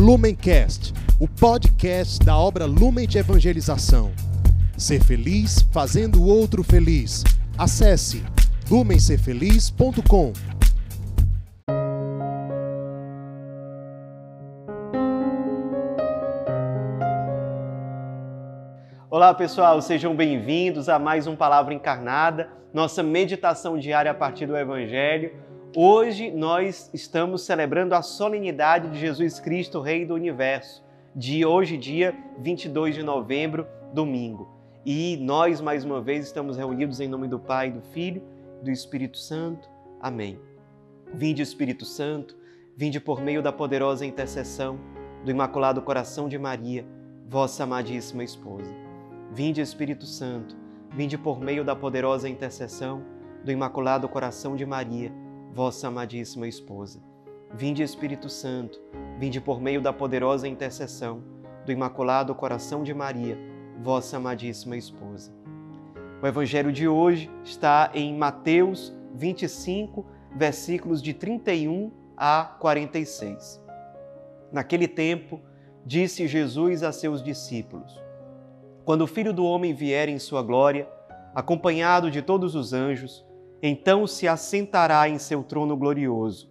Lumencast, o podcast da obra Lumen de Evangelização. Ser feliz fazendo o outro feliz. Acesse lumencerfeliz.com. Olá pessoal, sejam bem-vindos a mais um Palavra Encarnada, nossa meditação diária a partir do Evangelho. Hoje nós estamos celebrando a solenidade de Jesus Cristo, Rei do Universo, de hoje, dia 22 de novembro, domingo. E nós, mais uma vez, estamos reunidos em nome do Pai, do Filho do Espírito Santo. Amém. Vinde, Espírito Santo, vinde por meio da poderosa intercessão do Imaculado Coração de Maria, vossa amadíssima esposa. Vinde, Espírito Santo, vinde por meio da poderosa intercessão do Imaculado Coração de Maria, vossa amadíssima esposa. Vinde, Espírito Santo, vinde por meio da poderosa intercessão do Imaculado Coração de Maria, vossa amadíssima esposa. O evangelho de hoje está em Mateus 25, versículos de 31 a 46. Naquele tempo, disse Jesus a seus discípulos: quando o Filho do Homem vier em sua glória, acompanhado de todos os anjos, então se assentará em seu trono glorioso.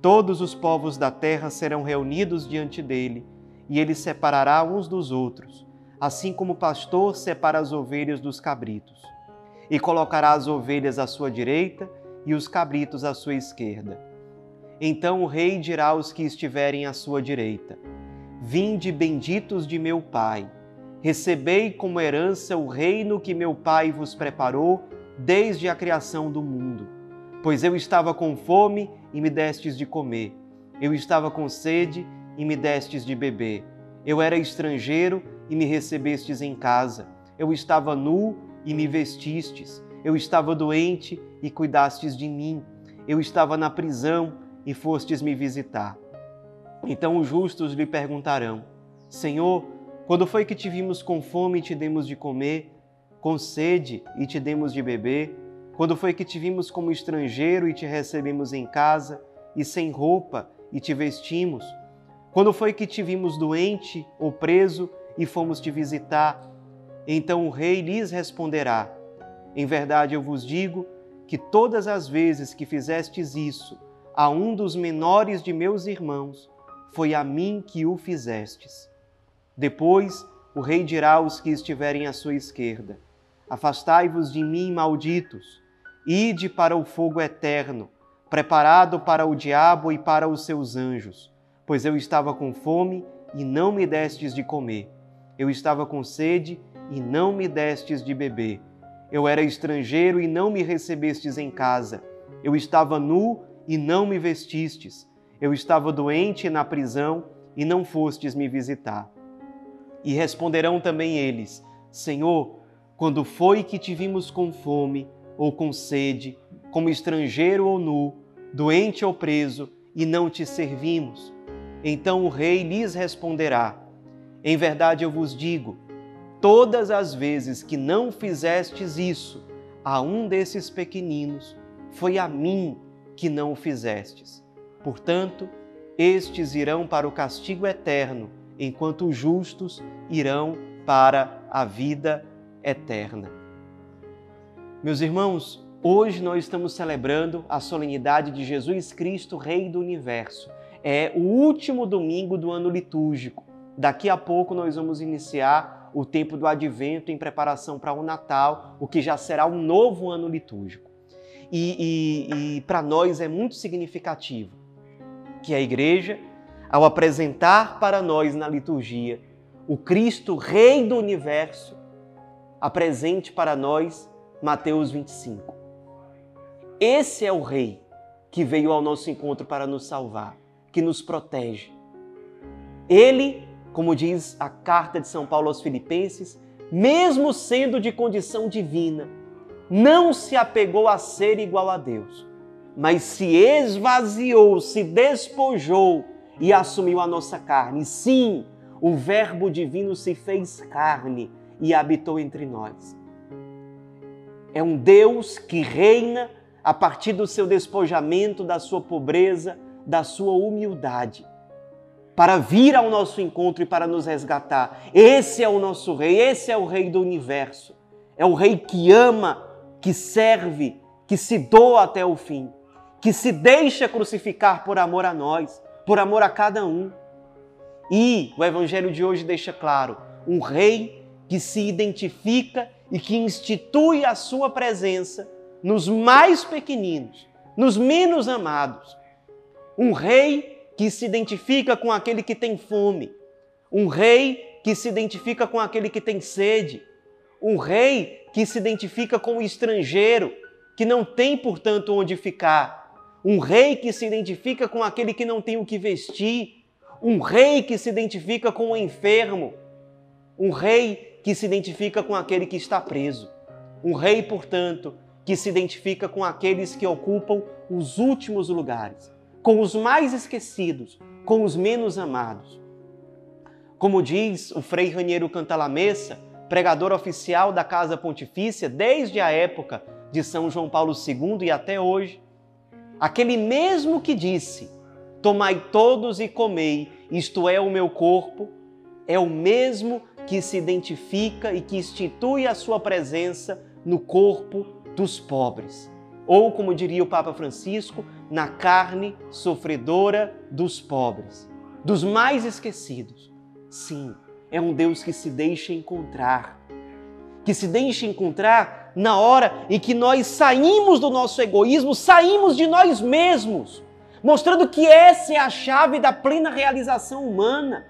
Todos os povos da terra serão reunidos diante dele, e ele separará uns dos outros, assim como o pastor separa as ovelhas dos cabritos. E colocará as ovelhas à sua direita e os cabritos à sua esquerda. Então o rei dirá aos que estiverem à sua direita: Vinde benditos de meu Pai Recebei como herança o reino que meu Pai vos preparou desde a criação do mundo. Pois eu estava com fome e me destes de comer. Eu estava com sede e me destes de beber. Eu era estrangeiro e me recebestes em casa. Eu estava nu e me vestistes. Eu estava doente e cuidastes de mim. Eu estava na prisão e fostes me visitar. Então os justos lhe perguntarão: Senhor, quando foi que te vimos com fome e te demos de comer, com sede e te demos de beber? Quando foi que te vimos como estrangeiro e te recebemos em casa, e sem roupa e te vestimos? Quando foi que te vimos doente ou preso e fomos te visitar? Então o rei lhes responderá: Em verdade eu vos digo que todas as vezes que fizestes isso a um dos menores de meus irmãos, foi a mim que o fizestes. Depois o rei dirá aos que estiverem à sua esquerda: Afastai-vos de mim, malditos, ide para o fogo eterno, preparado para o diabo e para os seus anjos, pois eu estava com fome e não me destes de comer. Eu estava com sede e não me destes de beber. Eu era estrangeiro e não me recebestes em casa. Eu estava nu e não me vestistes. Eu estava doente na prisão e não fostes me visitar. E responderão também eles: Senhor, quando foi que te vimos com fome ou com sede, como estrangeiro ou nu, doente ou preso, e não te servimos? Então o rei lhes responderá: Em verdade eu vos digo, todas as vezes que não fizestes isso a um desses pequeninos, foi a mim que não o fizestes. Portanto, estes irão para o castigo eterno enquanto os justos irão para a vida eterna. Meus irmãos, hoje nós estamos celebrando a solenidade de Jesus Cristo, Rei do Universo. É o último domingo do ano litúrgico. Daqui a pouco nós vamos iniciar o tempo do advento em preparação para o Natal, o que já será um novo ano litúrgico. E, e, e para nós é muito significativo que a igreja ao apresentar para nós na liturgia o Cristo, Rei do universo, apresente para nós Mateus 25. Esse é o Rei que veio ao nosso encontro para nos salvar, que nos protege. Ele, como diz a carta de São Paulo aos Filipenses, mesmo sendo de condição divina, não se apegou a ser igual a Deus, mas se esvaziou, se despojou e assumiu a nossa carne. Sim, o Verbo divino se fez carne e habitou entre nós. É um Deus que reina a partir do seu despojamento, da sua pobreza, da sua humildade. para vir ao nosso encontro e para nos resgatar. Esse é o nosso Rei, esse é o Rei do universo. É o Rei que ama, que serve, que se doa até o fim, que se deixa crucificar por amor a nós, por amor a cada um. E o Evangelho de hoje deixa claro: um Rei que se identifica e que institui a sua presença nos mais pequeninos, nos menos amados. Um Rei que se identifica com aquele que tem fome, um rei que se identifica com aquele que tem sede, um rei que se identifica com o estrangeiro, que não tem, portanto, onde ficar, um rei que se identifica com aquele que não tem o que vestir, um rei que se identifica com o enfermo, um rei que se identifica com aquele que está preso, um rei, portanto, que se identifica com aqueles que ocupam os últimos lugares com os mais esquecidos, com os menos amados. Como diz o Frei Raniero Cantalamessa, pregador oficial da Casa Pontifícia desde a época de São João Paulo II e até hoje, aquele mesmo que disse: Tomai todos e comei, isto é o meu corpo, é o mesmo que se identifica e que institui a sua presença no corpo dos pobres ou, como diria o Papa Francisco, na carne sofredora dos pobres, dos mais esquecidos. Sim, é um Deus que se deixa encontrar, que se deixa encontrar na hora em que nós saímos do nosso egoísmo, saímos de nós mesmos, mostrando que essa é a chave da plena realização humana.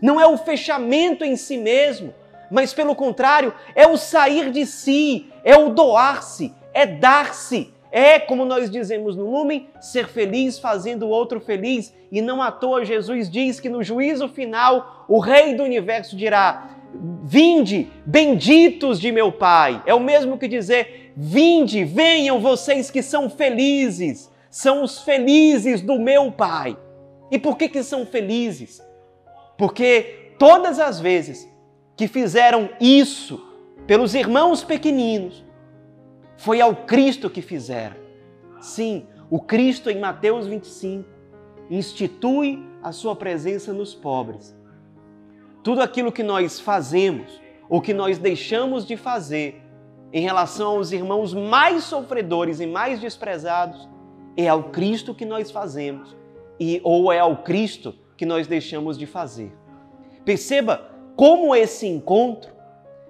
Não é o fechamento em si mesmo, mas pelo contrário, é o sair de si, é o doar-se, é dar-se, é, como nós dizemos no Lumen, ser feliz fazendo o outro feliz. E não à toa Jesus diz que no juízo final o Rei do universo dirá: Vinde, benditos de meu Pai. É o mesmo que dizer: Vinde, venham vocês que são felizes. São os felizes do meu Pai. E por que, que são felizes? Porque todas as vezes que fizeram isso pelos irmãos pequeninos, foi ao Cristo que fizeram. Sim, o Cristo em Mateus 25 institui a sua presença nos pobres. Tudo aquilo que nós fazemos ou que nós deixamos de fazer em relação aos irmãos mais sofredores e mais desprezados é ao Cristo que nós fazemos e ou é ao Cristo que nós deixamos de fazer. Perceba como esse encontro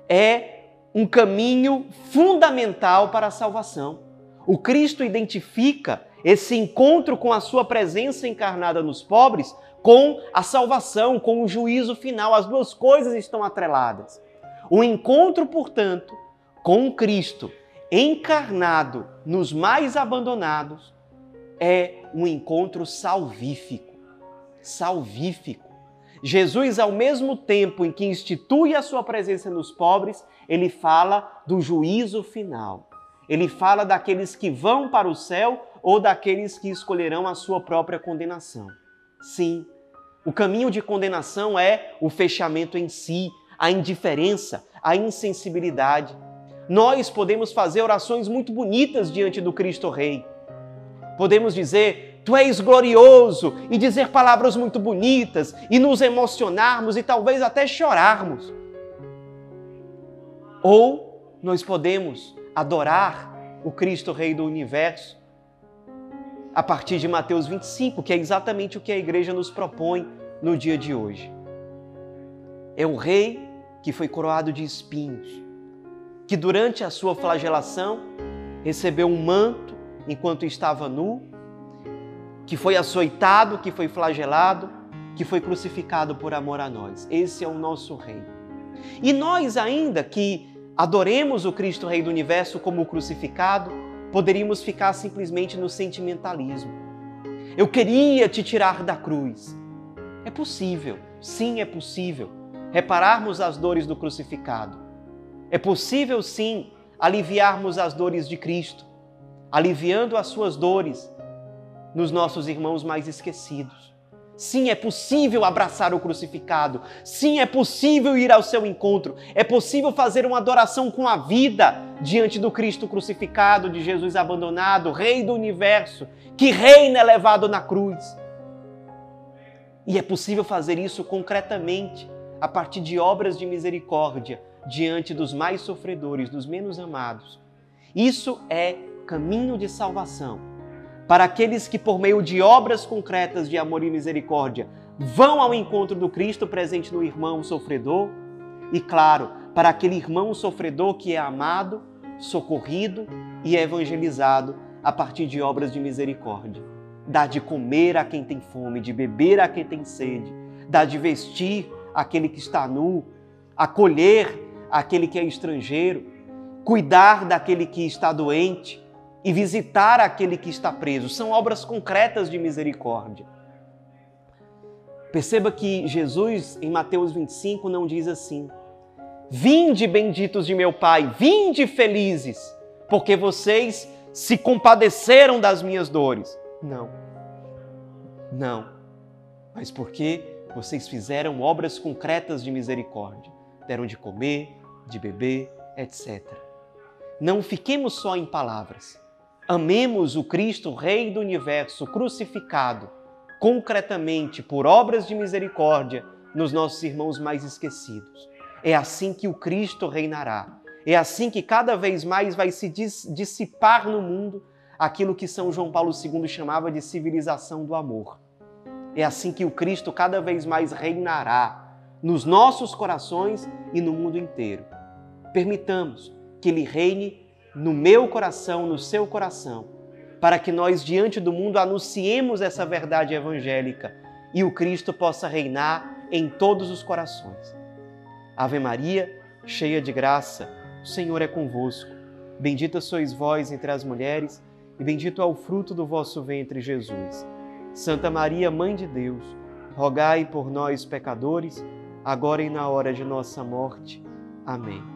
é um caminho fundamental para a salvação. O Cristo identifica esse encontro com a sua presença encarnada nos pobres com a salvação, com o juízo final. As duas coisas estão atreladas. O encontro, portanto, com Cristo encarnado nos mais abandonados é um encontro salvífico. Salvífico. Jesus, ao mesmo tempo em que institui a sua presença nos pobres, ele fala do juízo final. Ele fala daqueles que vão para o céu ou daqueles que escolherão a sua própria condenação. Sim, o caminho de condenação é o fechamento em si, a indiferença, a insensibilidade. Nós podemos fazer orações muito bonitas diante do Cristo Rei. Podemos dizer: Tu és glorioso e dizer palavras muito bonitas e nos emocionarmos e talvez até chorarmos. Ou nós podemos adorar o Cristo Rei do Universo a partir de Mateus 25, que é exatamente o que a igreja nos propõe no dia de hoje. É o rei que foi coroado de espinhos, que durante a sua flagelação recebeu um manto enquanto estava nu que foi açoitado, que foi flagelado, que foi crucificado por amor a nós. Esse é o nosso Rei. E nós, ainda que adoremos o Cristo Rei do Universo como crucificado, poderíamos ficar simplesmente no sentimentalismo. Eu queria te tirar da cruz. É possível, sim, é possível repararmos as dores do crucificado. É possível, sim, aliviarmos as dores de Cristo, aliviando as suas dores nos nossos irmãos mais esquecidos. Sim, é possível abraçar o crucificado. Sim, é possível ir ao seu encontro. É possível fazer uma adoração com a vida diante do Cristo crucificado, de Jesus abandonado, Rei do universo, que reina elevado na cruz. E é possível fazer isso concretamente, a partir de obras de misericórdia, diante dos mais sofredores, dos menos amados. Isso é caminho de salvação. Para aqueles que, por meio de obras concretas de amor e misericórdia, vão ao encontro do Cristo presente no irmão sofredor, e, claro, para aquele irmão sofredor que é amado, socorrido e evangelizado a partir de obras de misericórdia. Dá de comer a quem tem fome, de beber a quem tem sede, dá de vestir aquele que está nu, acolher aquele que é estrangeiro, cuidar daquele que está doente e visitar aquele que está preso. São obras concretas de misericórdia. Perceba que Jesus, em Mateus 25, não diz assim: Vinde, benditos de meu Pai, vinde felizes, porque vocês se compadeceram das minhas dores. Não. Não. Mas porque vocês fizeram obras concretas de misericórdia. Deram de comer, de beber, etc. Não fiquemos só em palavras. Amemos o Cristo, Rei do universo, crucificado, concretamente por obras de misericórdia nos nossos irmãos mais esquecidos. É assim que o Cristo reinará. É assim que cada vez mais vai se dissipar no mundo aquilo que São João Paulo II chamava de civilização do amor. É assim que o Cristo cada vez mais reinará nos nossos corações e no mundo inteiro. Permitamos que Ele reine no meu coração, no seu coração, para que nós, diante do mundo, anunciemos essa verdade evangélica e o Cristo possa reinar em todos os corações. Ave Maria, cheia de graça, o Senhor é convosco. Bendita sois vós entre as mulheres, e bendito é o fruto do vosso ventre, Jesus. Santa Maria, Mãe de Deus, rogai por nós, pecadores, agora e na hora de nossa morte. Amém.